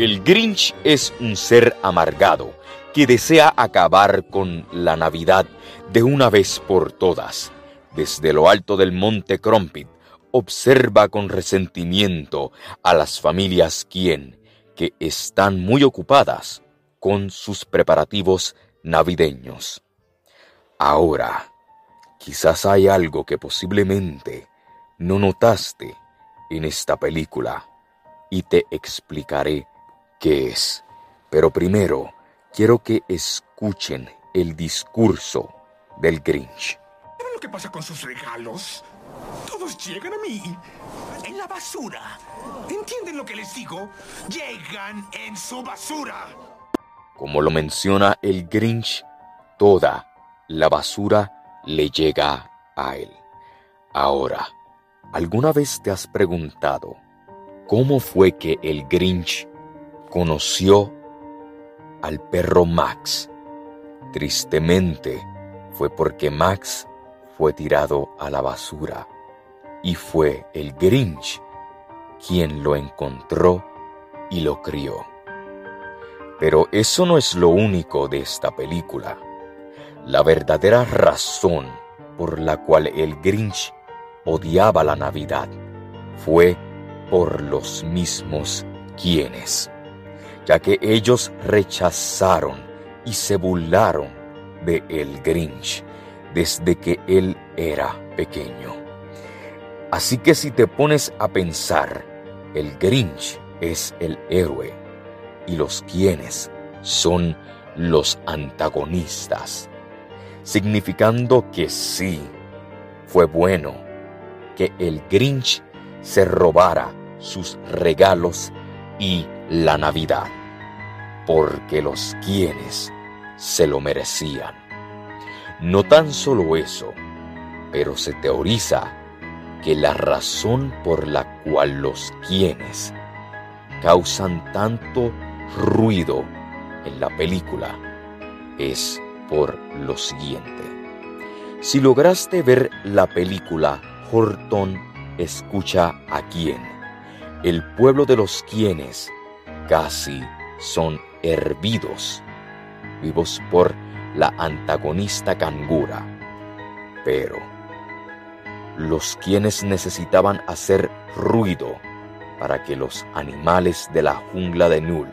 El Grinch es un ser amargado que desea acabar con la Navidad de una vez por todas. Desde lo alto del monte Crumpit observa con resentimiento a las familias quien, que están muy ocupadas con sus preparativos navideños. Ahora, quizás hay algo que posiblemente no notaste en esta película y te explicaré qué es. Pero primero, quiero que escuchen el discurso del Grinch. ¿Saben lo que pasa con sus regalos? Todos llegan a mí. En la basura. ¿Entienden lo que les digo? Llegan en su basura. Como lo menciona el Grinch, toda la basura le llega a él. Ahora, ¿alguna vez te has preguntado cómo fue que el Grinch conoció al perro Max? Tristemente, fue porque Max fue tirado a la basura y fue el Grinch quien lo encontró y lo crió. Pero eso no es lo único de esta película. La verdadera razón por la cual el Grinch odiaba la Navidad fue por los mismos quienes, ya que ellos rechazaron y se burlaron de el Grinch desde que él era pequeño. Así que si te pones a pensar, el Grinch es el héroe y los quienes son los antagonistas, significando que sí, fue bueno que el Grinch se robara sus regalos y la Navidad, porque los quienes se lo merecían. No tan solo eso, pero se teoriza que la razón por la cual los quienes causan tanto ruido en la película es por lo siguiente. Si lograste ver la película Horton escucha a quién, el pueblo de los quienes casi son hervidos, vivos por la antagonista cangura. Pero los quienes necesitaban hacer ruido para que los animales de la jungla de Nul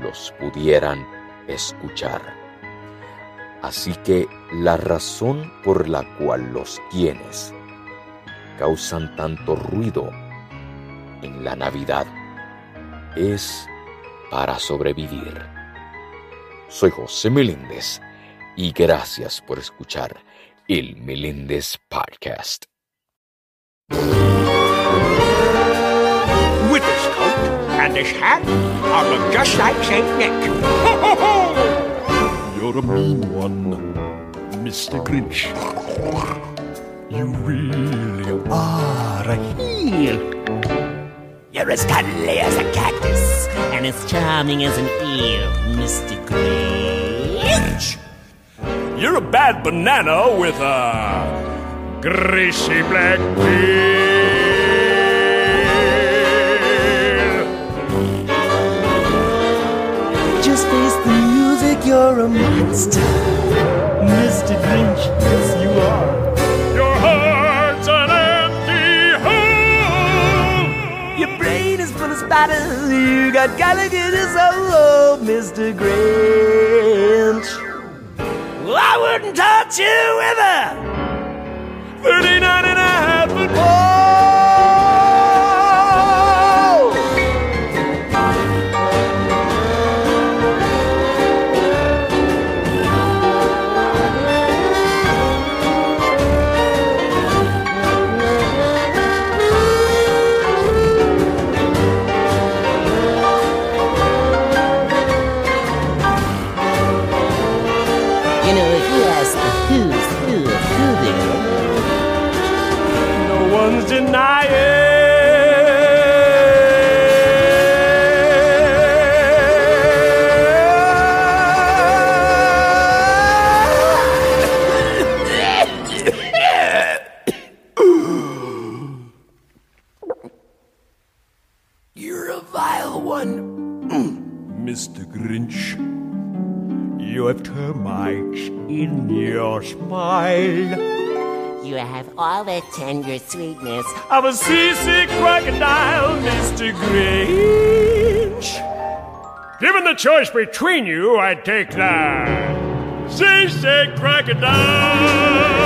los pudieran escuchar. Así que la razón por la cual los quienes causan tanto ruido en la Navidad es para sobrevivir. Soy José Meléndez y gracias por escuchar el Meléndez Podcast. With this coat and this hat, I look just like Saint Nick. You're a mean one, Mr. Grinch. You really are a heel. You're as cuddly as a cactus and as charming as an eel, Mr. Grinch. You're a bad banana with a greasy black peel. Just face the music, you're a monster. You got Gallagher's soul, Mr. Grinch. Well, I wouldn't touch you with a 39 and a half foot pole. You know, if you ask who's who of clothing, no one's denying. You're a vile one, Mr. Grinch you have termites in your smile. You have all the tender sweetness of a seasick crocodile, Mr. Grinch. Given the choice between you, I'd take the seasick crocodile.